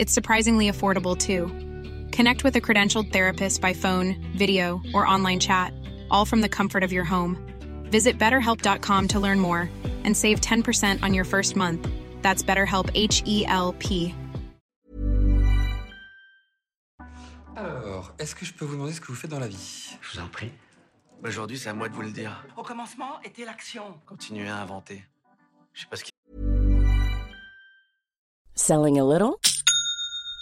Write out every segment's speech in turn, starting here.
It's surprisingly affordable too. Connect with a credentialed therapist by phone, video, or online chat, all from the comfort of your home. Visit betterhelp.com to learn more and save 10% on your first month. That's BetterHelp H E L P. Alors, est-ce que je peux vous demander ce que vous faites dans la vie Je vous en prie. Aujourd'hui, c'est à moi de vous le dire. Au commencement était l'action. Continuez à inventer. Je sais pas ce qui. Selling a little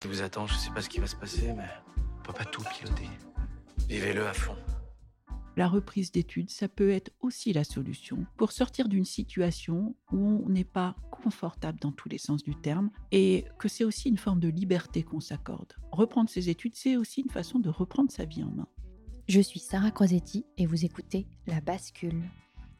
Qui vous attend. Je sais pas ce qui va se passer, mais on peut pas tout piloter. Vivez-le à fond. La reprise d'études, ça peut être aussi la solution pour sortir d'une situation où on n'est pas confortable dans tous les sens du terme et que c'est aussi une forme de liberté qu'on s'accorde. Reprendre ses études, c'est aussi une façon de reprendre sa vie en main. Je suis Sarah Crosetti et vous écoutez La Bascule.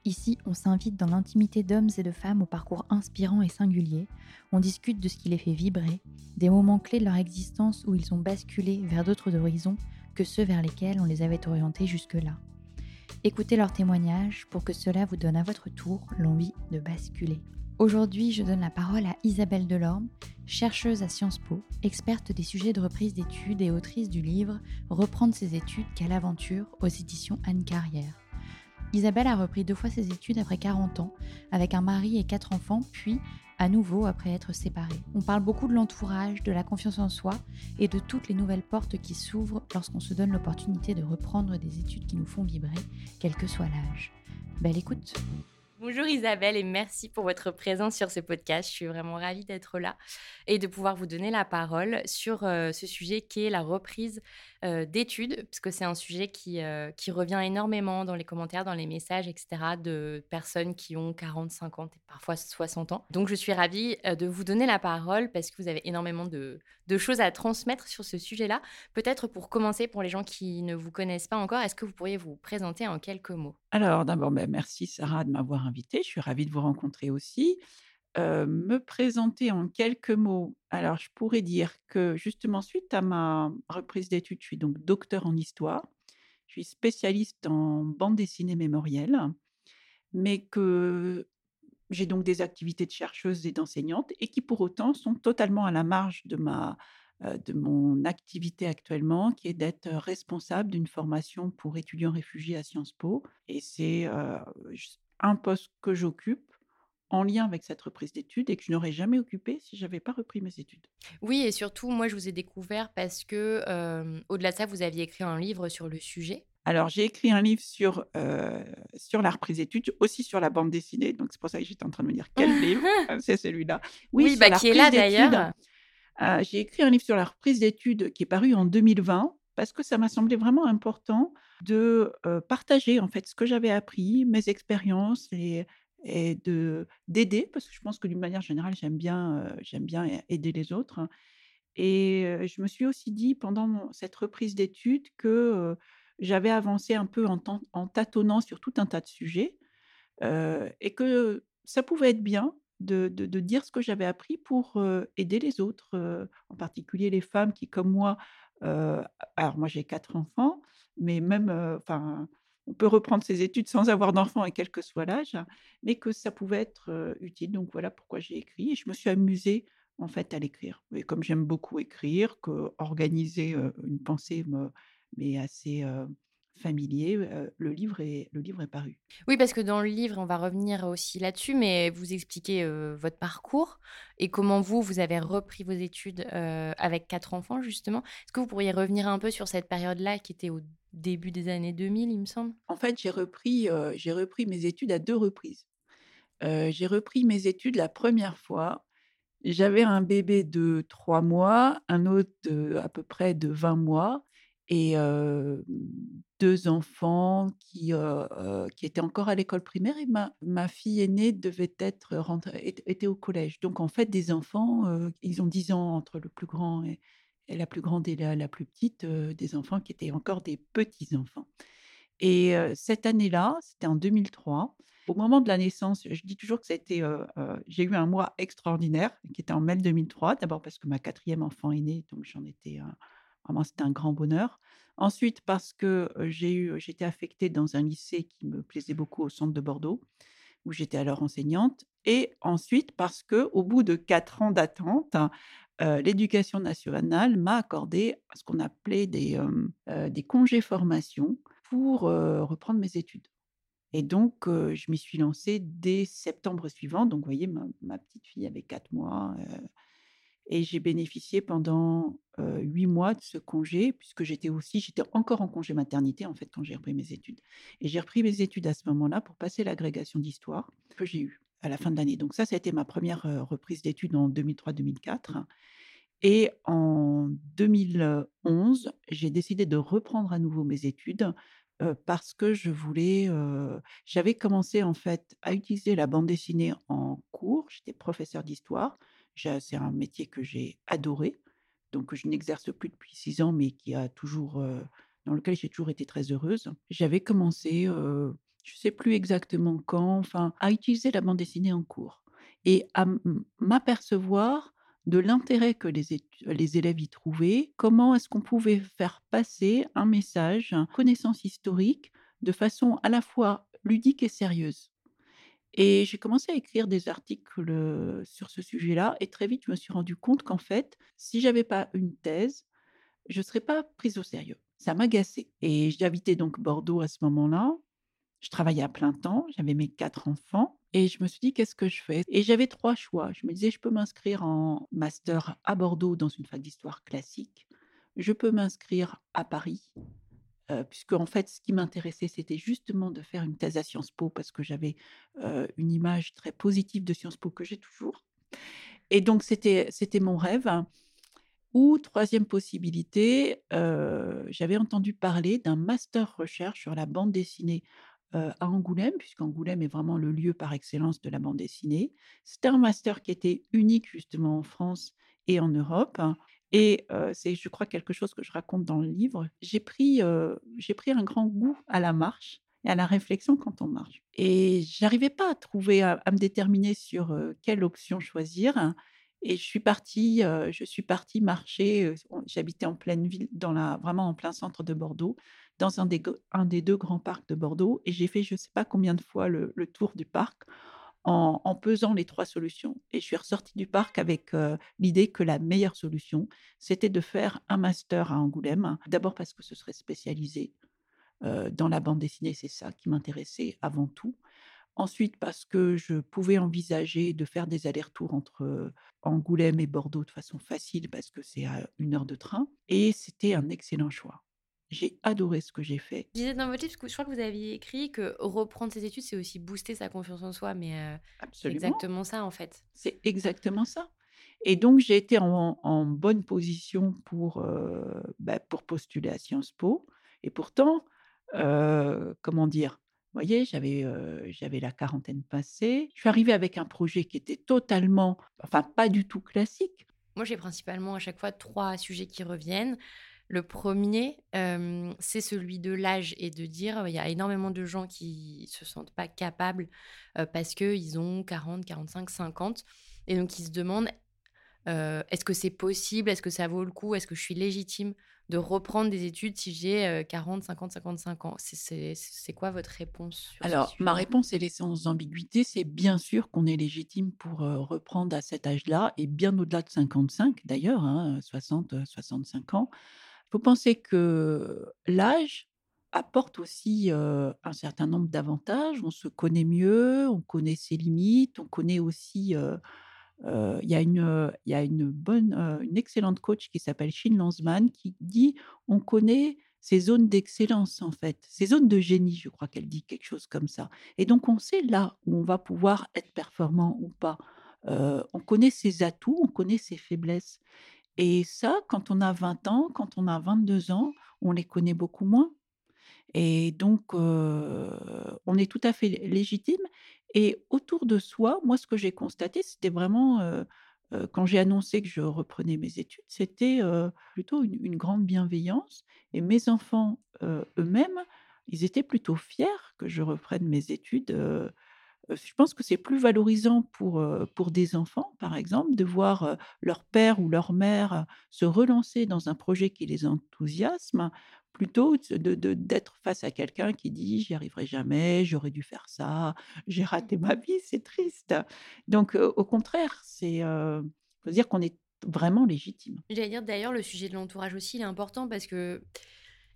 Ici, on s'invite dans l'intimité d'hommes et de femmes au parcours inspirant et singulier. On discute de ce qui les fait vibrer, des moments clés de leur existence où ils ont basculé vers d'autres horizons que ceux vers lesquels on les avait orientés jusque-là. Écoutez leurs témoignages pour que cela vous donne à votre tour l'envie de basculer. Aujourd'hui, je donne la parole à Isabelle Delorme, chercheuse à Sciences Po, experte des sujets de reprise d'études et autrice du livre Reprendre ses études, quelle aventure aux éditions Anne Carrière. Isabelle a repris deux fois ses études après 40 ans, avec un mari et quatre enfants, puis à nouveau après être séparée. On parle beaucoup de l'entourage, de la confiance en soi et de toutes les nouvelles portes qui s'ouvrent lorsqu'on se donne l'opportunité de reprendre des études qui nous font vibrer, quel que soit l'âge. Belle écoute Bonjour Isabelle et merci pour votre présence sur ce podcast. Je suis vraiment ravie d'être là et de pouvoir vous donner la parole sur euh, ce sujet qui est la reprise d'études, parce que c'est un sujet qui, euh, qui revient énormément dans les commentaires, dans les messages, etc., de personnes qui ont 40, 50 et parfois 60 ans. Donc je suis ravie de vous donner la parole parce que vous avez énormément de, de choses à transmettre sur ce sujet-là. Peut-être pour commencer, pour les gens qui ne vous connaissent pas encore, est-ce que vous pourriez vous présenter en quelques mots? Alors d'abord, ben, merci Sarah de m'avoir invitée. Je suis ravie de vous rencontrer aussi. Euh, me présenter en quelques mots. Alors, je pourrais dire que justement, suite à ma reprise d'études, je suis donc docteur en histoire. Je suis spécialiste en bande dessinée mémorielle, mais que j'ai donc des activités de chercheuse et d'enseignante et qui pour autant sont totalement à la marge de ma de mon activité actuellement, qui est d'être responsable d'une formation pour étudiants réfugiés à Sciences Po. Et c'est un poste que j'occupe en lien avec cette reprise d'études et que je n'aurais jamais occupé si j'avais pas repris mes études. Oui, et surtout, moi, je vous ai découvert parce que, au-delà de ça, vous aviez écrit un livre sur le sujet. Alors, j'ai écrit un livre sur, sur la reprise d'études, aussi sur la bande dessinée. Donc, c'est pour ça que j'étais en train de me dire quel livre? C'est celui-là. Oui, bah, qui est là d'ailleurs. j'ai écrit un livre sur la reprise d'études qui est paru en 2020 parce que ça m'a semblé vraiment important de partager en fait ce que j'avais appris, mes expériences et, et de d'aider parce que je pense que d'une manière générale j'aime bien j'aime bien aider les autres. Hein. Et je me suis aussi dit pendant cette reprise d'études que j'avais avancé un peu en, tâtonnant sur tout un tas de sujets et que ça pouvait être bien de, de, dire ce que j'avais appris pour aider les autres, en particulier les femmes qui, comme moi, alors moi j'ai quatre enfants, mais même, enfin, on peut reprendre ses études sans avoir d'enfants et quel que soit l'âge, mais que ça pouvait être utile. Donc voilà pourquoi j'ai écrit et je me suis amusée en fait à l'écrire. Et comme j'aime beaucoup écrire, que organiser une pensée me, mais assez familier, le, livre est, le livre est paru. Oui, parce que dans le livre, on va revenir aussi là-dessus, mais vous expliquez votre parcours et comment vous, vous avez repris vos études avec quatre enfants, justement. Est-ce que vous pourriez revenir un peu sur cette période-là qui était au début des années 2000, il me semble En fait, j'ai repris, j'ai repris mes études à deux reprises. j'ai repris mes études la première fois. J'avais un bébé de trois mois, un autre de, à peu près de 20 mois et deux enfants qui, qui étaient encore à l'école primaire et ma, ma fille aînée devait être rentrée, était au collège. Donc en fait, des enfants, ils ont 10 ans entre le plus grand et, la plus grande et la, plus petite, des enfants qui étaient encore des petits-enfants. Et cette année-là, c'était en 2003, au moment de la naissance, je dis toujours que été, j'ai eu un mois extraordinaire, qui était en mai 2003, d'abord parce que ma quatrième enfant est née, donc j'en étais... Vraiment, c'était un grand bonheur. Ensuite, parce que j'ai eu, j'étais affectée dans un lycée qui me plaisait beaucoup au centre de Bordeaux, où j'étais alors enseignante. Et ensuite, parce que au bout de quatre ans d'attente, l'éducation nationale m'a accordé ce qu'on appelait des, congés formation pour reprendre mes études. Et donc, je m'y suis lancée dès septembre suivant. Donc, vous voyez, ma, ma petite fille avait quatre mois. Et j'ai bénéficié pendant huit mois de ce congé, puisque j'étais aussi, j'étais encore en congé maternité, en fait, quand j'ai repris mes études. Et j'ai repris mes études à ce moment-là pour passer l'agrégation d'histoire que j'ai eue à la fin de l'année. Donc ça, ça a été ma première reprise d'études en 2003-2004. Et en 2011, j'ai décidé de reprendre à nouveau mes études parce que je voulais. J'avais commencé en fait à utiliser la bande dessinée en cours. J'étais professeur d'histoire c'est un métier que j'ai adoré, donc je n'exerce plus depuis six ans, mais qui a toujours, dans lequel j'ai toujours été très heureuse. J'avais commencé, je ne sais plus exactement quand, enfin, à utiliser la bande dessinée en cours et à m'apercevoir de l'intérêt que les, élèves y trouvaient, comment est-ce qu'on pouvait faire passer un message, une connaissance historique, de façon à la fois ludique et sérieuse. Et j'ai commencé à écrire des articles sur ce sujet-là et très vite, je me suis rendu compte qu'en fait, si j'avais pas une thèse, je ne serais pas prise au sérieux. Ça m'agaçait. Et j'habitais donc Bordeaux à ce moment-là. Je travaillais à plein temps, j'avais mes quatre enfants et je me suis dit qu'est-ce que je fais? Et j'avais trois choix. Je me disais je peux m'inscrire en master à Bordeaux dans une fac d'histoire classique. Je peux m'inscrire à Paris puisque en fait, ce qui m'intéressait, c'était justement de faire une thèse à Sciences Po parce que j'avais une image très positive de Sciences Po que j'ai toujours. Et donc, c'était mon rêve. Ou troisième possibilité, j'avais entendu parler d'un master recherche sur la bande dessinée à Angoulême, puisqu'Angoulême est vraiment le lieu par excellence de la bande dessinée. C'était un master qui était unique justement en France et en Europe. Et c'est, je crois, quelque chose que je raconte dans le livre. J'ai pris, j'ai pris un grand goût à la marche et à la réflexion quand on marche. Et j'arrivais pas à trouver, à, me déterminer sur quelle option choisir. Et je suis partie, je suis partie marcher. J'habitais en pleine ville, dans la, vraiment en plein centre de Bordeaux. Dans un des, un des deux grands parcs de Bordeaux et j'ai fait je ne sais pas combien de fois le, tour du parc en, en, pesant les trois solutions. Et je suis ressortie du parc avec euh, l'idée que la meilleure solution, c'était de faire un master à Angoulême. D'abord parce que ce serait spécialisé euh, dans la bande dessinée, c'est ça qui m'intéressait avant tout. Ensuite, parce que je pouvais envisager de faire des allers-retours entre Angoulême et Bordeaux de façon facile, parce que c'est à une heure de train. Et c'était un excellent choix. J'ai adoré ce que j'ai fait. Je disais dans votre livre, je crois que vous aviez écrit que reprendre ses études, c'est aussi booster sa confiance en soi, mais c'est exactement ça en fait. C'est exactement ça. Et donc, j'ai été en, en, bonne position pour, euh, bah, pour postuler à Sciences Po. Et pourtant, euh, comment dire, vous voyez, j'avais j'avais la quarantaine passée. Je suis arrivée avec un projet qui était totalement, enfin pas du tout classique. Moi, j'ai principalement à chaque fois trois sujets qui reviennent. Le premier, c'est celui de l'âge et de dire il y a énormément de gens qui se sentent pas capables parce qu'ils ont 40, 45, 50 et donc ils se demandent est-ce que c'est possible? Est-ce que ça vaut le coup? Est-ce que je suis légitime de reprendre des études si j'ai 40, 50, 55 ans? C'est quoi votre réponse Alors, ma réponse, est sans ambiguïté. C'est bien sûr qu'on est légitime pour reprendre à cet âge-là, et bien au-delà de 55 d'ailleurs, hein, 60, 65 ans. Il faut penser que l'âge apporte aussi un certain nombre d'avantages? On se connaît mieux, on connaît ses limites, on connaît aussi il y a une, il y a une bonne, une excellente coach qui s'appelle Shin Lanzman qui dit: «On connaît ses zones d'excellence, en fait, ses zones de génie», je crois qu'elle dit quelque chose comme ça et donc on sait là où on va pouvoir être performant ou pas. on connaît ses atouts, on connaît ses faiblesses et ça, quand on a 20 ans, quand on a 22 ans, on les connaît beaucoup moins et donc on est tout à fait légitime et autour de soi, moi, ce que j'ai constaté, c'était vraiment, quand j'ai annoncé que je reprenais mes études, c'était plutôt une, grande bienveillance. Et mes enfants eux-mêmes, ils étaient plutôt fiers que je reprenne mes études. Je pense que c'est plus valorisant pour, pour des enfants, par exemple, de voir leur père ou leur mère se relancer dans un projet qui les enthousiasme, plutôt de d'être face à quelqu'un qui dit: «J'y arriverai jamais, j'aurais dû faire ça, j'ai raté ma vie», c'est triste. Donc au contraire, c'est, heu, faut dire qu'on est vraiment légitime. J'allais dire d'ailleurs le sujet de l'entourage aussi, il est important parce que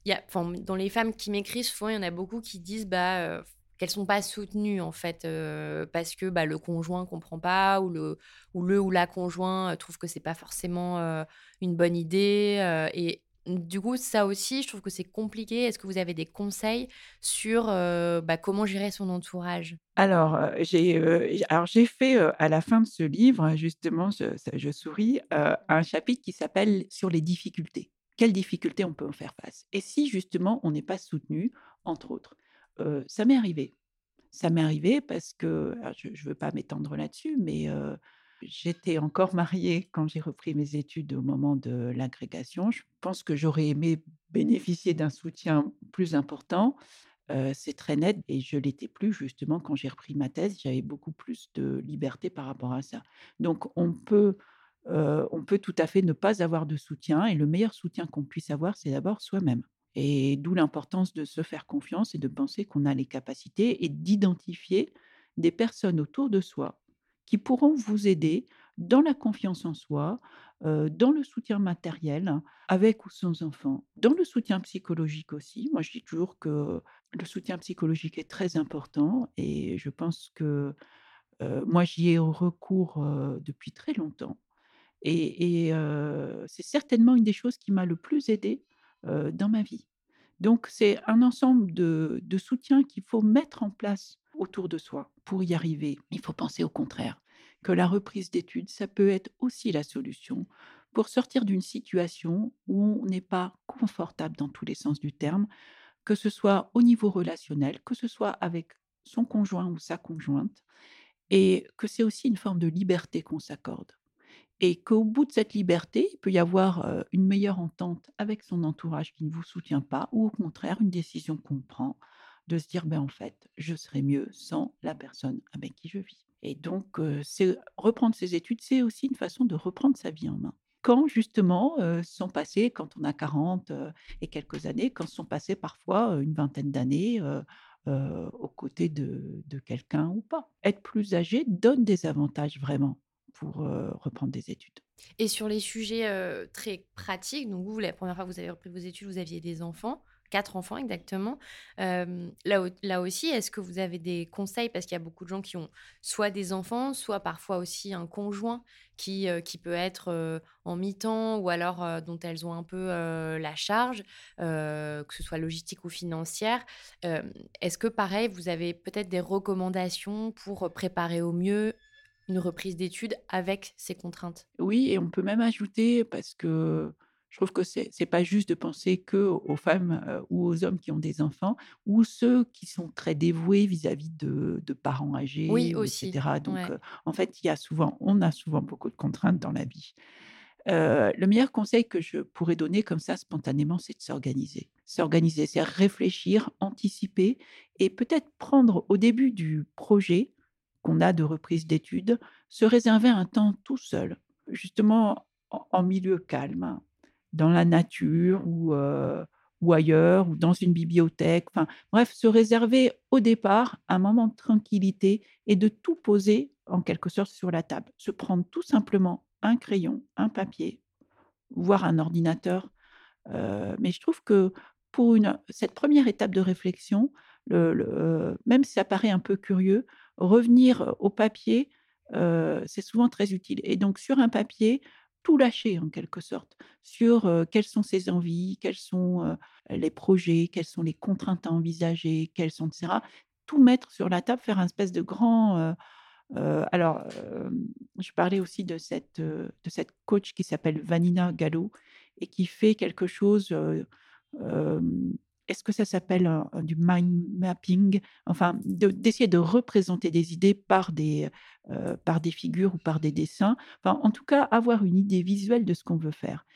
y a dans les femmes qui m'écrivent, souvent il y en a beaucoup qui disent, bah, euh, qu'elles sont pas soutenues en fait, euh, parce que, bah, le conjoint comprend pas ou le ou le ou la conjoint, trouve que c'est pas forcément, euh, une bonne idée, et du coup, ça aussi, je trouve que c'est compliqué. Est-ce que vous avez des conseils sur bah, comment gérer son entourage? Alors, j'ai alors j'ai fait à la fin de ce livre, justement, je, je souris, un chapitre qui s'appelle Sur les difficultés. Quelles difficultés on peut en faire face? Et si justement on n'est pas soutenu, entre autres, ça m'est arrivé. Ça m'est arrivé parce que, je ne veux pas m'étendre là-dessus, mais J'étais encore mariée quand j'ai repris mes études au moment de l'agrégation. Je pense que j'aurais aimé bénéficier d'un soutien plus important. c'est très net et je l'étais plus justement quand j'ai repris ma thèse. J'avais beaucoup plus de liberté par rapport à ça. Donc on peut, on peut tout à fait ne pas avoir de soutien et le meilleur soutien qu'on puisse avoir, c'est d'abord soi-même. Et d'où l'importance de se faire confiance et de penser qu'on a les capacités et d'identifier des personnes autour de soi qui pourront vous aider dans la confiance en soi, dans le soutien matériel, avec ou sans enfant, dans le soutien psychologique aussi. Moi, je dis toujours que le soutien psychologique est très important et je pense que moi, j'y ai recours depuis très longtemps. Et, c'est certainement une des choses qui m'a le plus dans ma vie. Donc, c'est un ensemble de soutiens qu'il faut mettre en place autour de soi pour y arriver. Il faut penser au contraire, que la reprise d'études, ça peut être aussi la solution pour sortir d'une situation où on n'est pas confortable dans tous les sens du terme, que ce soit au niveau relationnel, que ce soit avec son conjoint ou sa conjointe, et que c'est aussi une forme de liberté qu'on s'accorde. Et qu'au bout de cette liberté, il peut y avoir une meilleure entente avec son entourage qui ne vous soutient pas, ou au contraire une décision qu'on prend de se dire, ben en fait, je serai mieux sans la personne avec qui je vis. Et donc, reprendre ses études, c'est aussi une façon de reprendre sa vie en main. quand justement sont passés, quand on a 40 et quelques années, quand sont passés parfois une vingtaine d'années aux côtés de quelqu'un ou pas. Être plus âgé donne des avantages vraiment pour reprendre des études. Et sur les sujets très pratiques, donc vous, la première fois que vous avez repris vos études, vous aviez des enfants quatre enfants exactement. là, là aussi, est-ce que vous avez des conseils? Parce qu'il y a beaucoup de gens qui ont soit des enfants, soit parfois aussi un conjoint qui, qui peut être en mi-temps ou alors dont elles ont un peu la charge, que ce soit logistique ou financière. est-ce que pareil, vous avez peut-être des recommandations pour préparer au mieux une reprise d'études avec ces contraintes? Oui, et on peut même ajouter, parce que je trouve que c'est n'est pas juste de penser que aux femmes ou aux hommes qui ont des enfants ou ceux qui sont très dévoués vis-à-vis de, de, parents âgés, oui, aussi. etc. Donc, en fait, il y a souvent, on a souvent beaucoup de contraintes dans la vie. le meilleur conseil que je pourrais donner comme ça spontanément, c'est de s'organiser. S'organiser, c'est réfléchir, anticiper et peut-être prendre au début du projet qu'on a de reprise d'études, se réserver un temps tout seul, justement en milieu calme, dans la nature ou, ou ailleurs, ou dans une bibliothèque. Enfin, bref, se réserver au départ un moment de tranquillité et de tout poser en quelque sorte sur la table. Se prendre tout simplement un crayon, un papier, voire un ordinateur. mais je trouve que pour une, cette première étape de réflexion, le, même si ça paraît un peu curieux, revenir au papier, c'est souvent très utile. Et donc sur un papier, tout lâcher en quelque sorte sur quelles sont ses envies, quels sont les projets, quelles sont les contraintes à envisager, quelles sont, etc. Tout mettre sur la table, faire un espèce de grand... alors, je parlais aussi de cette, de cette coach qui s'appelle Vanina Gallo et qui fait quelque chose est-ce que ça s'appelle du mind mapping? Enfin, d'essayer de, représenter des idées par des, par des figures ou par des dessins. Enfin, en tout cas, avoir une idée visuelle de ce qu'on veut faire.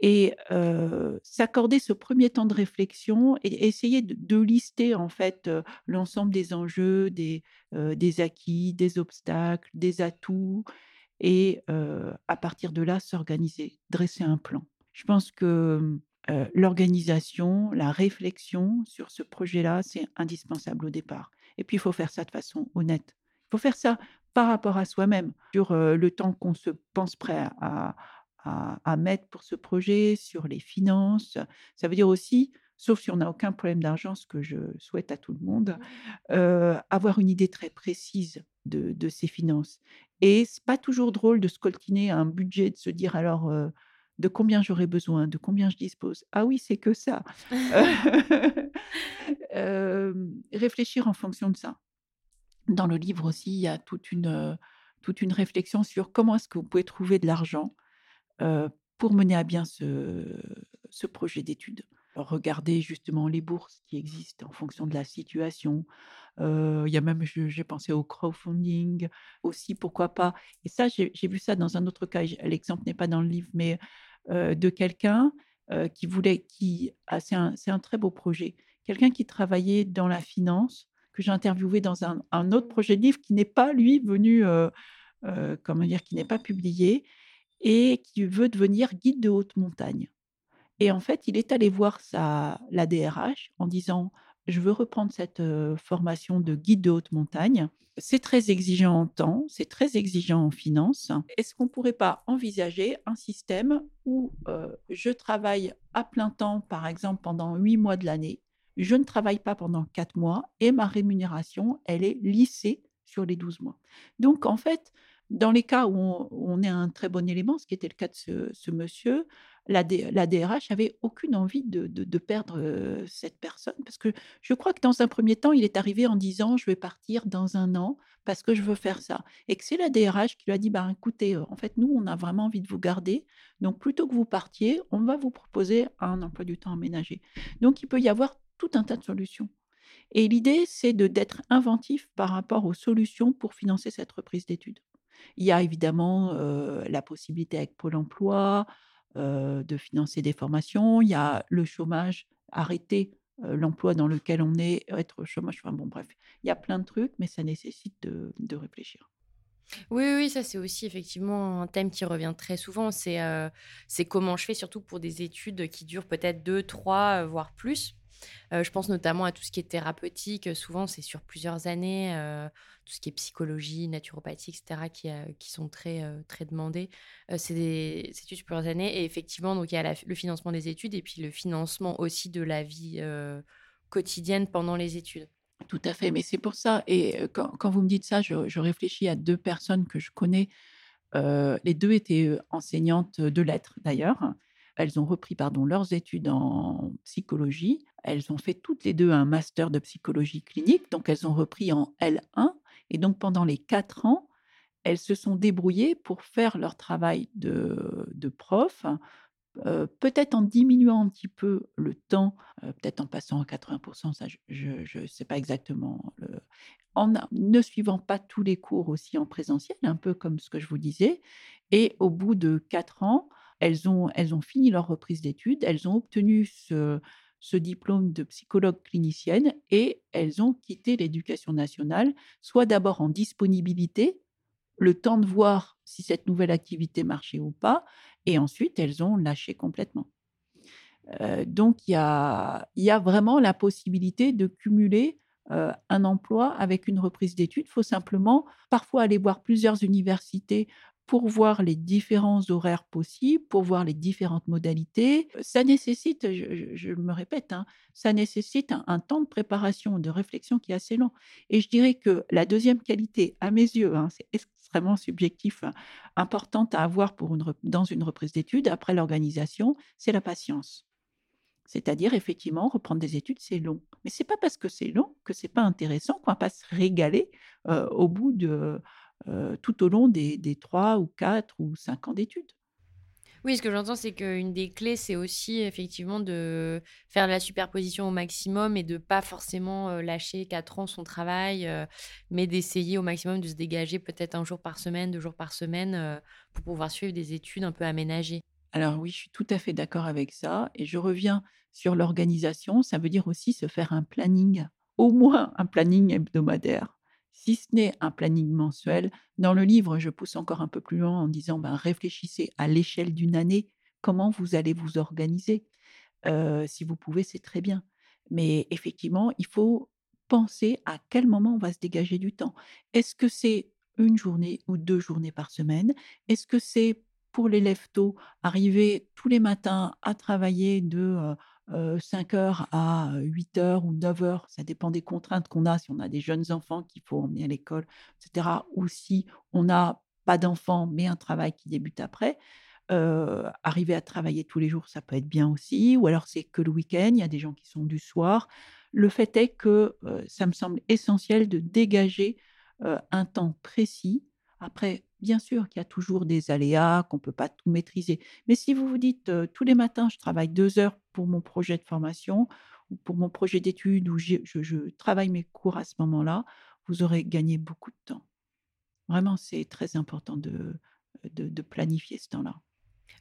Et s'accorder ce premier temps de réflexion et essayer de, lister en fait l'ensemble des enjeux, des acquis, des obstacles, des atouts, et à partir de là s'organiser, dresser un plan. Je pense que l'organisation, la réflexion sur ce projet-là, c'est indispensable au départ. Et puis, il faut faire ça de façon honnête. Il faut faire ça par rapport à soi-même, sur le temps qu'on se pense prêt à, à, mettre pour ce projet, sur les finances. Ça veut dire aussi, sauf si on n'a aucun problème d'argent, ce que je souhaite à tout le monde, avoir une idée très précise de, de ses finances. Et c'est pas toujours drôle de scoltiner un budget, de se dire alors de combien j'aurais besoin, de combien je dispose. Ah oui, c'est que ça. réfléchir en fonction de ça. Dans le livre aussi, il y a toute une, toute une réflexion sur comment est-ce que vous pouvez trouver de l'argent pour mener à bien ce, ce projet d'études. Regardez justement les bourses qui existent en fonction de la situation. il y a même, j'ai pensé au crowdfunding aussi, pourquoi pas. Et ça, j'ai vu ça dans un autre cas. L'exemple n'est pas dans le livre, mais de quelqu'un qui voulait, qui, c'est un, un, très beau projet. Quelqu'un qui travaillait dans la finance, que j'ai interviewé dans un, un, autre projet de livre qui n'est pas lui venu, comment dire, qui n'est pas publié et qui veut devenir guide de haute montagne. Et en fait, il est allé voir sa, la DRH en disant Je veux reprendre cette formation de guide de haute montagne. C'est très exigeant en temps, c'est très exigeant en finances. Est-ce qu'on ne pourrait pas envisager un système où je travaille à plein temps, par exemple, pendant huit mois de l'année Je ne travaille pas pendant quatre mois et ma rémunération, elle est lissée sur les 12 mois? Donc, en fait, dans les cas où on, est un très bon élément, ce qui était le cas de ce monsieur, la, DRH avait aucune envie de, perdre cette personne parce que je crois que dans un premier temps, il est arrivé en disant je vais partir dans un an parce que je veux faire ça. Et que c'est la DRH qui lui a dit bah, écoutez, en fait, nous, on a vraiment envie de vous garder. Donc, plutôt que vous partiez, on va vous proposer un emploi du temps aménagé. Donc, il peut y avoir tout un tas de solutions. Et l'idée, c'est d'être inventif par rapport aux solutions pour financer cette reprise d'études. Il y a évidemment la possibilité avec Pôle emploi, de financer des formations. Il y a le chômage, arrêter l'emploi dans lequel on est, être au chômage. Enfin bon, bref, il y a plein de trucs, mais ça nécessite de, réfléchir. Oui, oui, ça c'est aussi effectivement un thème qui revient très souvent. C'est euh, comment je fais, surtout pour des études qui durent peut-être deux, trois, euh, voire plus. Euh, je pense notamment à tout ce qui est thérapeutique. Souvent, c'est sur plusieurs années. euh, tout ce qui est psychologie, naturopathie, etc., qui, euh, sont très, euh, très demandés. Euh, c'est des études sur plusieurs années. Et effectivement, donc, il y a le financement des études et puis le financement aussi de la vie euh, quotidienne pendant les études. Tout à fait, mais c'est pour ça. Et euh, quand, vous me dites ça, je, réfléchis à deux personnes que je connais. Euh, les deux étaient euh, enseignantes de lettres, d'ailleurs. Elles ont repris pardon, leurs études en psychologie. Elles ont fait toutes les deux un master de psychologie clinique, donc elles ont repris en L1. Et donc pendant les quatre ans, elles se sont débrouillées pour faire leur travail de, prof, euh, peut-être en diminuant un petit peu le temps, euh, peut-être en passant à 80%, ça je ne sais pas exactement, en ne suivant pas tous les cours aussi en présentiel, un peu comme ce que je vous disais. Et au bout de quatre ans, elles ont, fini leur reprise d'études, elles ont obtenu ce, diplôme de psychologue clinicienne et elles ont quitté l'éducation nationale, soit d'abord en disponibilité, le temps de voir si cette nouvelle activité marchait ou pas, et ensuite elles ont lâché complètement. Euh, donc il y a, il y a vraiment la possibilité de cumuler euh, un emploi avec une reprise d'études. Il faut simplement parfois aller voir plusieurs universités pour voir les différents horaires possibles, pour voir les différentes modalités. Ça nécessite, je, me répète, hein, ça nécessite un, temps de préparation, de réflexion qui est assez long. Et je dirais que la deuxième qualité, à mes yeux, hein, c'est extrêmement subjectif, hein, importante à avoir pour une, dans une reprise d'études, après l'organisation, c'est la patience. C'est-à-dire, effectivement, reprendre des études, c'est long. Mais c'est pas parce que c'est long que c'est pas intéressant qu'on va pas se régaler au bout de, euh, tout au long des, des trois ou quatre ou cinq ans d'études. Oui, ce que j'entends, c'est qu'une des clés, c'est aussi effectivement de faire de la superposition au maximum et de pas forcément euh, lâcher quatre ans son travail, euh, mais d'essayer au maximum de se dégager peut-être un jour par semaine, deux jours par semaine, pour pouvoir suivre des études un peu aménagées. Alors oui, je suis tout à fait d'accord avec ça. Et je reviens sur l'organisation. Ça veut dire aussi se faire un planning, au moins un planning hebdomadaire, si ce n'est un planning mensuel. Dans le livre, je pousse encore un peu plus loin en disant, ben, réfléchissez à l'échelle d'une année, comment vous allez vous organiser. Si vous pouvez, c'est très bien. Mais effectivement, il faut penser à quel moment on va se dégager du temps. Est-ce que c'est une journée ou deux journées par semaine? Est-ce que c'est pour l'élève tôt, arriver tous les matins à travailler de euh, euh, 5 heures à 8 heures ou 9 heures, ça dépend des contraintes qu'on a, si on a des jeunes enfants qu'il faut emmener à l'école, etc. Ou si on n'a pas d'enfants, mais un travail qui débute après. Arriver à travailler tous les jours, ça peut être bien aussi, ou alors c'est que le week-end, il y a des gens qui sont du soir. Le fait est que ça me semble essentiel de dégager un temps précis. Après, bien sûr qu'il y a toujours des aléas, qu'on ne peut pas tout maîtriser. Mais si vous vous dites, tous les matins, je travaille deux heures pour mon projet de formation ou pour mon projet d'études, j'ai- je, travaille mes cours à ce moment-là, vous aurez gagné beaucoup de temps. Vraiment, c'est très important de, de, planifier ce temps-là.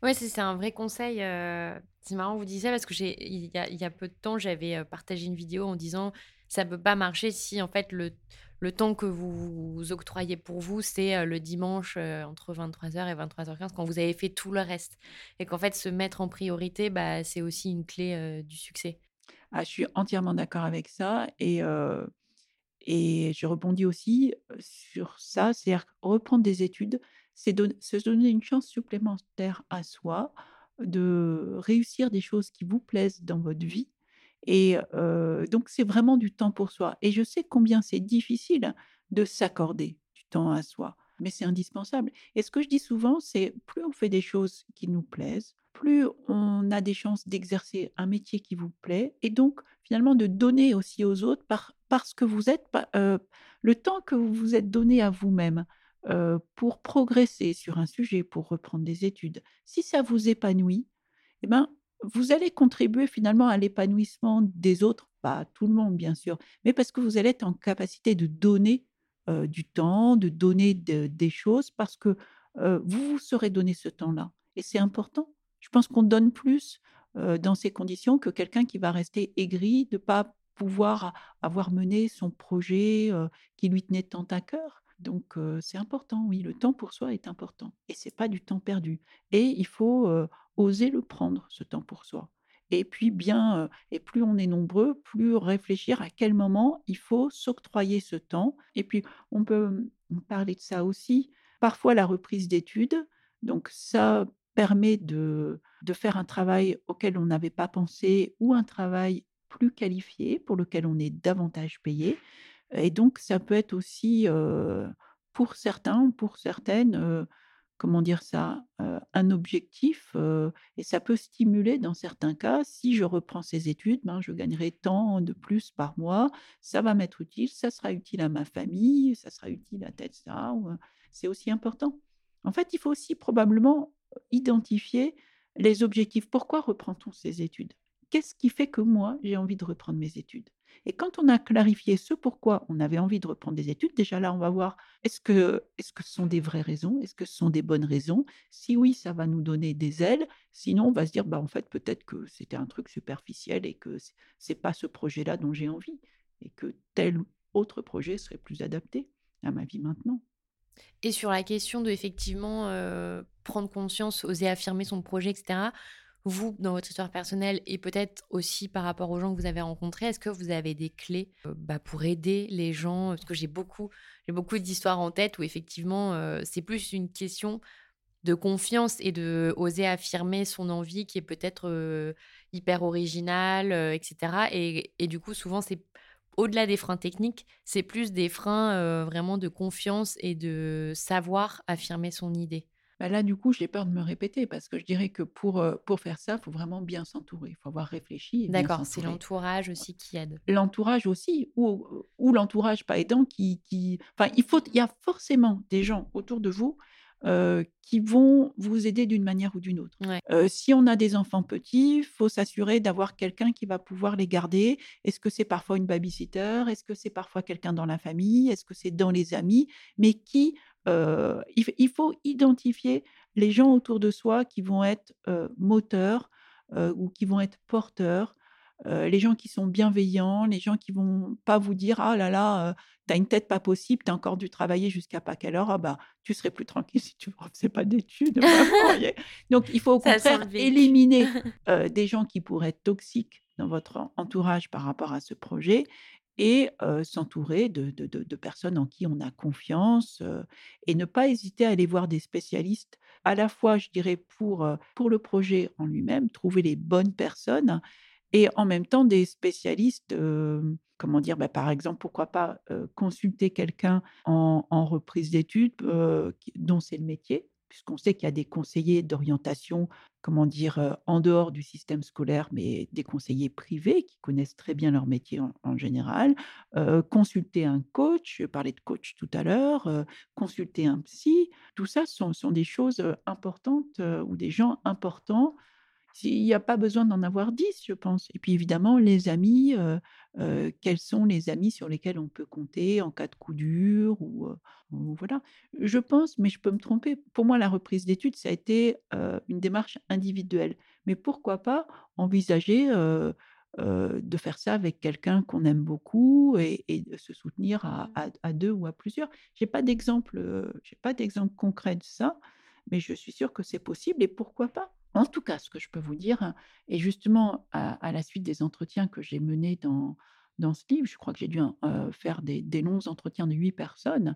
Ouais, c'est un vrai conseil. euh, c'est marrant, vous disiez parce que j'ai, il y y a peu de temps, j'avais euh, partagé une vidéo en disant ça peut pas marcher si en fait le, le temps que vous, octroyez pour vous, c'est euh, le dimanche euh, entre 23h et 23h15 quand vous avez fait tout le reste. Et qu'en fait, se mettre en priorité, bah, c'est aussi une clé euh, du succès. Ah, je suis entièrement d'accord avec ça. Et, euh, et je rebondis aussi euh, sur ça, c'est-à-dire reprendre des études, c'est se donner une chance supplémentaire à soi de réussir des choses qui vous plaisent dans votre vie. Et donc, c'est vraiment du temps pour soi. Et je sais combien c'est difficile de s'accorder du temps à soi, mais c'est indispensable. Et ce que je dis souvent, c'est plus on fait des choses qui nous plaisent, plus on a des chances d'exercer un métier qui vous plaît, et donc finalement de donner aussi aux autres par, parce que vous êtes, le temps que vous vous êtes donné à vous-même pour progresser sur un sujet, pour reprendre des études. Si ça vous épanouit, eh ben, vous allez contribuer finalement à l'épanouissement des autres, pas tout le monde bien sûr, mais parce que vous allez être en capacité de donner euh, du temps, de donner de- des choses, parce que euh, vous vous serez donné ce temps-là. Et c'est important. Je pense qu'on donne plus euh, dans ces conditions que quelqu'un qui va rester aigri de ne pas pouvoir avoir mené son projet qui lui tenait tant à cœur. Donc c'est important, oui, le temps pour soi est important et c'est pas du temps perdu. Et il faut oser le prendre, ce temps pour soi. Et puis bien, et plus on est nombreux, plus réfléchir à quel moment il faut s'octroyer ce temps. Et puis on peut parler de ça aussi. Parfois la reprise d'études, donc ça permet de, de faire un travail auquel on n'avait pas pensé ou un travail plus qualifié pour lequel on est davantage payé. Et donc, ça peut être aussi, pour certains, pour certaines, comment dire ça, un objectif, et ça peut stimuler dans certains cas. Si je reprends ces études, ben, je gagnerai tant de plus par mois, ça va m'être utile, ça sera utile à ma famille, ça sera utile à ça, c'est aussi important. En fait, il faut aussi probablement identifier les objectifs. Pourquoi reprend-on ces études? Qu'est-ce qui fait que moi, j'ai envie de reprendre mes études? Et quand on a clarifié ce pourquoi on avait envie de reprendre des études, déjà là, on va voir est-ce que, est -ce que sont des vraies raisons? Est-ce que ce sont des bonnes raisons? Si oui, ça va nous donner des ailes. Sinon, on va se dire, bah, en fait, peut-être que c'était un truc superficiel et que c'est pas ce projet-là dont j'ai envie et que tel autre projet serait plus adapté à ma vie maintenant. Et sur la question de effectivement prendre conscience, oser affirmer son projet, etc., vous, dans votre histoire personnelle et peut-être aussi par rapport aux gens que vous avez rencontrés, est-ce que vous avez des clés bah, pour aider les gens? Parce que j'ai beaucoup, j'ai beaucoup d'histoires en tête où effectivement, c'est plus une question de confiance et de oser affirmer son envie qui est peut-être hyper originale, etc. Et, et, du coup, souvent, c'est au-delà des freins techniques, c'est plus des freins vraiment de confiance et de savoir affirmer son idée. Bah, là, du coup, j'ai peur de me répéter parce que je dirais que pour, pour faire ça, il faut vraiment bien s'entourer. Il faut avoir réfléchi. D'accord, c'est l'entourage aussi qui aide. L'entourage aussi, ou, ou l'entourage pas aidant qui. qui... Enfin, il, faut, il y a forcément des gens autour de vous qui vont vous aider d'une manière ou d'une autre. si on a des enfants petits, il faut s'assurer d'avoir quelqu'un qui va pouvoir les garder. Est-ce que c'est parfois une babysitter? Est-ce que c'est parfois quelqu'un dans la famille? Est-ce que c'est dans les amis? Mais qui il, faut identifier les gens autour de soi qui vont être moteurs ou qui vont être porteurs les gens qui sont bienveillants, les gens qui vont pas vous dire ah là là, tu as une tête pas possible, tu as encore dû travailler jusqu'à pas quelle heure, ah bah tu serais plus tranquille si tu ne faisais pas d'études. Donc il faut au contraire éliminer des gens qui pourraient être toxiques dans votre entourage par rapport à ce projet et s'entourer de, de, personnes en qui on a confiance et ne pas hésiter à aller voir des spécialistes à la fois, je dirais, pour, pour le projet en lui-même, trouver les bonnes personnes et en même temps des spécialistes, comment dire, bah, par exemple, pourquoi pas consulter quelqu'un en, reprise d'études dont c'est le métier, puisqu'on sait qu'il y a des conseillers d'orientation, comment dire, en dehors du système scolaire, mais des conseillers privés qui connaissent très bien leur métier en, général, consulter un coach, je parlais de coach tout à l'heure, consulter un psy, tout ça sont, sont des choses importantes ou des gens importants il n'y a pas besoin d'en avoir dix, je pense. Et puis évidemment, les amis, quels sont les amis sur lesquels on peut compter en cas de coup dur ou, voilà. Je pense, mais je peux me tromper. Pour moi, la reprise d'études, ça a été une démarche individuelle. Mais pourquoi pas envisager de faire ça avec quelqu'un qu'on aime beaucoup et, de se soutenir à, à, deux ou à plusieurs. J'ai pas d'exemple, j'ai pas d'exemple concret de ça, mais je suis sûre que c'est possible et pourquoi pas. En tout cas, ce que je peux vous dire, et justement à, la suite des entretiens que j'ai menés dans, dans ce livre, je crois que j'ai dû faire des, longs entretiens de huit personnes.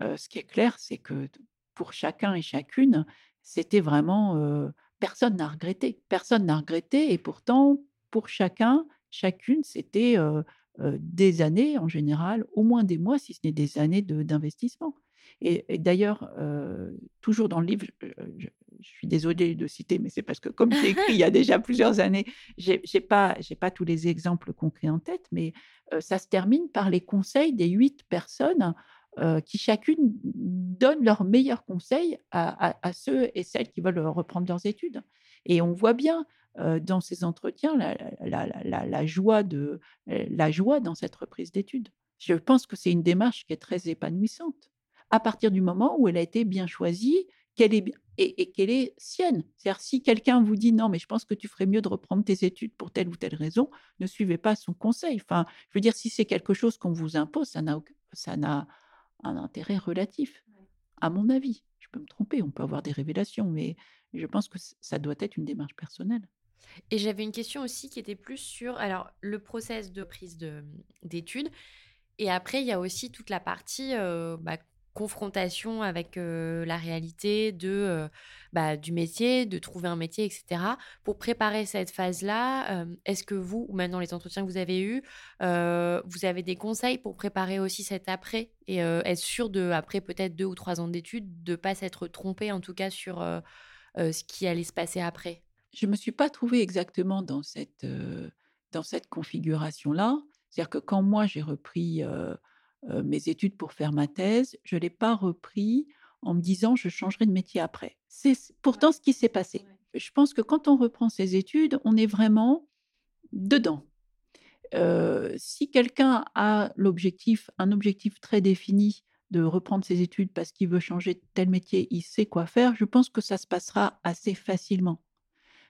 ce qui est clair, c'est que pour chacun et chacune, c'était vraiment personne n'a regretté. Personne n'a regretté, et pourtant, pour chacun, chacune, c'était des années en général, au moins des mois, si ce n'est des années d'investissement. Et, d'ailleurs, toujours dans le livre, je, suis désolée de citer, mais c'est parce que comme j'ai écrit il y a déjà plusieurs années, je n'ai pas, tous les exemples concrets en tête, mais ça se termine par les conseils des huit personnes qui chacune donnent leurs meilleurs conseils à, ceux et celles qui veulent reprendre leurs études. Et on voit bien dans ces entretiens la, joie de, la joie dans cette reprise d'études. Je pense que c'est une démarche qui est très épanouissante à partir du moment où elle a été bien choisie qu'elle est, et, qu'elle est sienne. C'est-à-dire, si quelqu'un vous dit non, mais je pense que tu ferais mieux de reprendre tes études pour telle ou telle raison, ne suivez pas son conseil. Enfin, je veux dire, si c'est quelque chose qu'on vous impose, ça n'a, ça n'a un intérêt relatif, à mon avis. Je peux me tromper, on peut avoir des révélations, mais je pense que ça doit être une démarche personnelle. Et j'avais une question aussi qui était plus sur alors le process de prise d'études. Et après, il y a aussi toute la partie bah, confrontation avec la réalité de, bah, du métier, de trouver un métier, etc. Pour préparer cette phase-là, est-ce que vous, ou maintenant les entretiens que vous avez eus, vous avez des conseils pour préparer aussi cet après et être sûr de, après peut-être deux ou trois ans d'études, de ne pas s'être trompé en tout cas sur ce qui allait se passer après? Je ne me suis pas trouvée exactement dans cette, dans cette configuration-là. C'est-à-dire que quand moi j'ai repris mes études pour faire ma thèse, je ne l'ai pas repris en me disant je changerai de métier après. C'est pourtant ce qui s'est passé. Je pense que quand on reprend ses études, on est vraiment dedans. si quelqu'un a l'objectif, un objectif très défini de reprendre ses études parce qu'il veut changer de tel métier, il sait quoi faire, je pense que ça se passera assez facilement.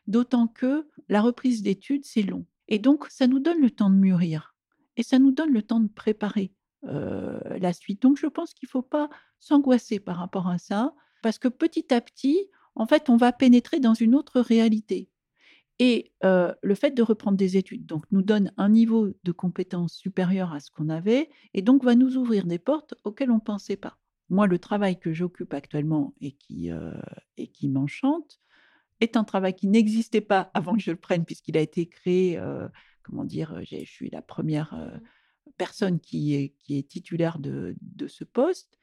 D'autant que la reprise d'études, c'est long. Et donc, ça nous donne le temps de mûrir. Et ça nous donne le temps de préparer la suite. Donc je pense qu'il ne faut pas s'angoisser par rapport à ça, parce que petit à petit, en fait, on va pénétrer dans une autre réalité. Et le fait de reprendre des études donc, nous donne un niveau de compétence supérieur à ce qu'on avait, et donc va nous ouvrir des portes auxquelles on ne pensait pas. Moi, le travail que j'occupe actuellement et qui, et qui m'enchante est un travail qui n'existait pas avant que je le prenne, puisqu'il a été créé, comment dire, je suis la première mmh personne qui est, qui est titulaire de, de ce poste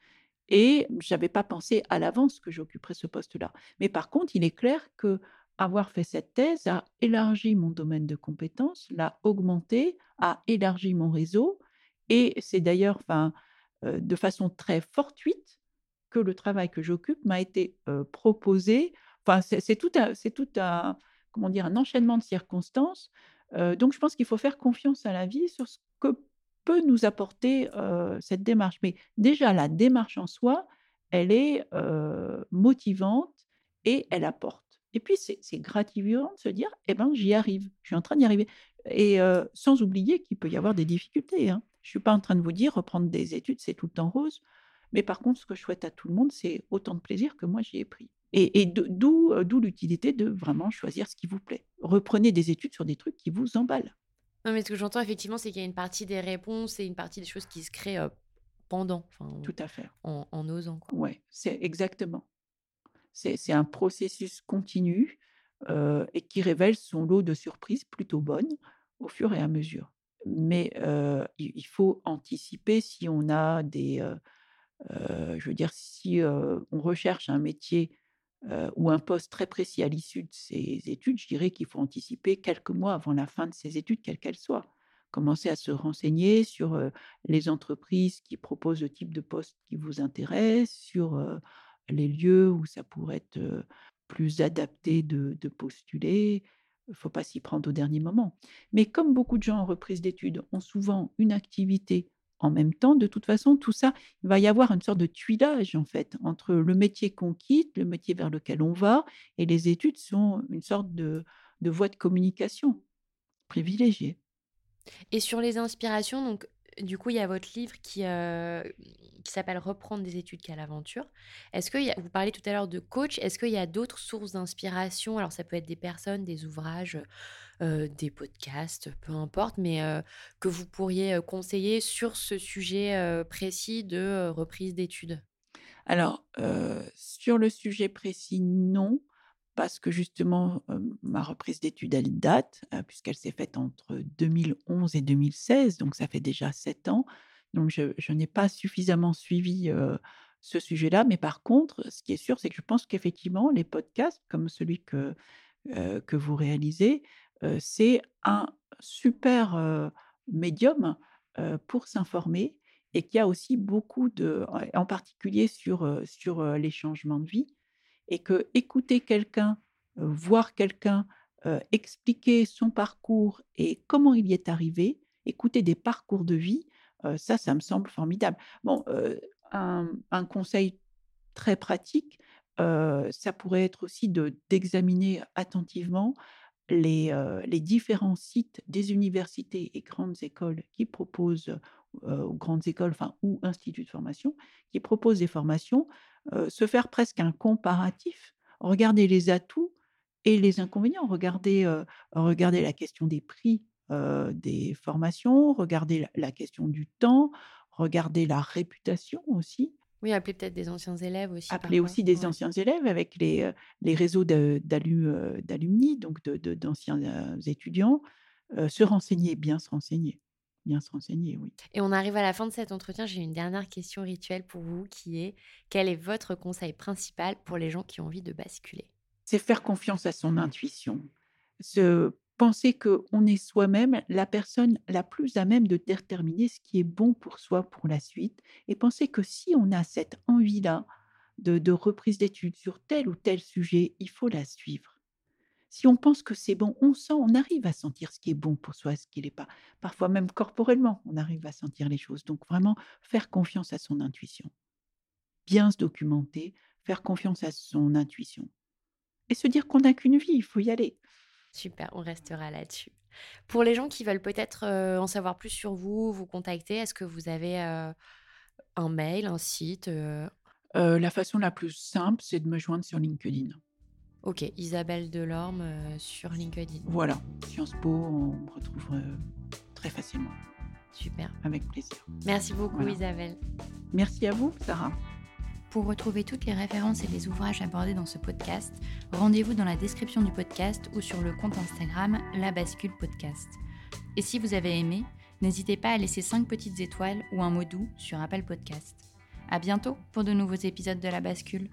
et je n'avais pas pensé à l'avance que j'occuperais ce poste-là. Mais par contre, il est clair que avoir fait cette thèse a élargi mon domaine de compétences, l'a augmenté, a élargi mon réseau. Et c'est d'ailleurs enfin, de façon très fortuite que le travail que j'occupe m'a été proposé. Enfin, c'est tout, un, tout un, comment dire, un enchaînement de circonstances. donc, je pense qu'il faut faire confiance à la vie sur ce que peut nous apporter cette démarche. Mais déjà, la démarche en soi, elle est motivante et elle apporte. Et puis, c'est gratifiant de se dire, eh ben, j'y arrive, je suis en train d'y arriver. Et sans oublier qu'il peut y avoir des difficultés. Hein. Je suis pas en train de vous dire, reprendre des études, c'est tout le temps rose. Mais par contre, ce que je souhaite à tout le monde, c'est autant de plaisir que moi j'y ai pris. Et d'où l'utilité de vraiment choisir ce qui vous plaît. Reprenez des études sur des trucs qui vous emballent. Non, mais ce que j'entends effectivement, c'est qu'il y a une partie des réponses et une partie des choses qui se créent pendant, Tout à fait. en, en osant. Oui, c'est exactement. C'est un processus continu et qui révèle son lot de surprises plutôt bonnes au fur et à mesure. Mais il faut anticiper si on a des... je veux dire, si on recherche un métier ou un poste très précis à l'issue de ses études, je dirais qu'il faut anticiper quelques mois avant la fin de ses études, quelles qu'elles soient. Commencer à se renseigner sur les entreprises qui proposent le type de poste qui vous intéresse, sur les lieux où ça pourrait être plus adapté de, de postuler. Il ne faut pas s'y prendre au dernier moment. Mais comme beaucoup de gens en reprise d'études ont souvent une activité en même temps, de toute façon, tout ça, il va y avoir une sorte de tuilage, en fait, entre le métier qu'on quitte, le métier vers lequel on va, et les études sont une sorte de, de voie de communication privilégiée. Et sur les inspirations, donc du coup, il y a votre livre qui, euh, qui s'appelle Reprendre des études qu'à l'aventure. Est-ce que vous parlez tout à l'heure de coach Est-ce qu'il y a d'autres sources d'inspiration? Alors, ça peut être des personnes, des ouvrages, euh, des podcasts, peu importe, mais euh, que vous pourriez conseiller sur ce sujet précis de reprise d'études? Alors, sur le sujet précis, non parce que justement, ma reprise d'études, elle date, puisqu'elle s'est faite entre 2011 et 2016, donc ça fait déjà sept ans. Donc je, n'ai pas suffisamment suivi ce sujet-là, mais par contre, ce qui est sûr, c'est que je pense qu'effectivement, les podcasts, comme celui que, que vous réalisez, c'est un super médium pour s'informer et qu'il y a aussi beaucoup de, en particulier sur, sur les changements de vie, et que écouter quelqu'un, voir quelqu'un expliquer son parcours et comment il y est arrivé, écouter des parcours de vie, ça, ça me semble formidable. Bon, un, conseil très pratique, ça pourrait être aussi d'examiner attentivement les, les différents sites des universités et grandes écoles qui proposent aux grandes écoles enfin, ou instituts de formation qui proposent des formations, se faire presque un comparatif, regarder les atouts et les inconvénients, regarder, regarder la question des prix des formations, regarder la, question du temps, regarder la réputation aussi. Oui, appeler peut-être des anciens élèves aussi. Appeler aussi des anciens élèves avec les, les réseaux d'alumni, donc d'anciens étudiants, se renseigner, bien se renseigner. Bien se renseigner, oui. Et on arrive à la fin de cet entretien. J'ai une dernière question rituelle pour vous qui est quel est votre conseil principal pour les gens qui ont envie de basculer? C'est faire confiance à son intuition. Se penser qu'on est soi-même la personne la plus à même de déterminer ce qui est bon pour soi pour la suite et penser que si on a cette envie-là de, reprise d'études sur tel ou tel sujet, il faut la suivre. Si on pense que c'est bon, on sent, on arrive à sentir ce qui est bon pour soi, ce qui n'est pas. Parfois même corporellement, on arrive à sentir les choses. Donc vraiment, faire confiance à son intuition. Bien se documenter, faire confiance à son intuition. Et se dire qu'on n'a qu'une vie, il faut y aller. Super, on restera là-dessus. Pour les gens qui veulent peut-être en savoir plus sur vous, vous contacter, est-ce que vous avez un mail, un site La façon la plus simple, c'est de me joindre sur LinkedIn. Ok, Isabelle Delorme sur LinkedIn. Voilà, Sciences Po, on me retrouve très facilement. Super. Avec plaisir. Merci beaucoup Isabelle. Merci à vous, Sarah. Pour retrouver toutes les références et les ouvrages abordés dans ce podcast, rendez-vous dans la description du podcast ou sur le compte Instagram La Bascule Podcast. Et si vous avez aimé, n'hésitez pas à laisser 5 petites étoiles ou un mot doux sur Apple Podcast. À bientôt pour de nouveaux épisodes de La Bascule.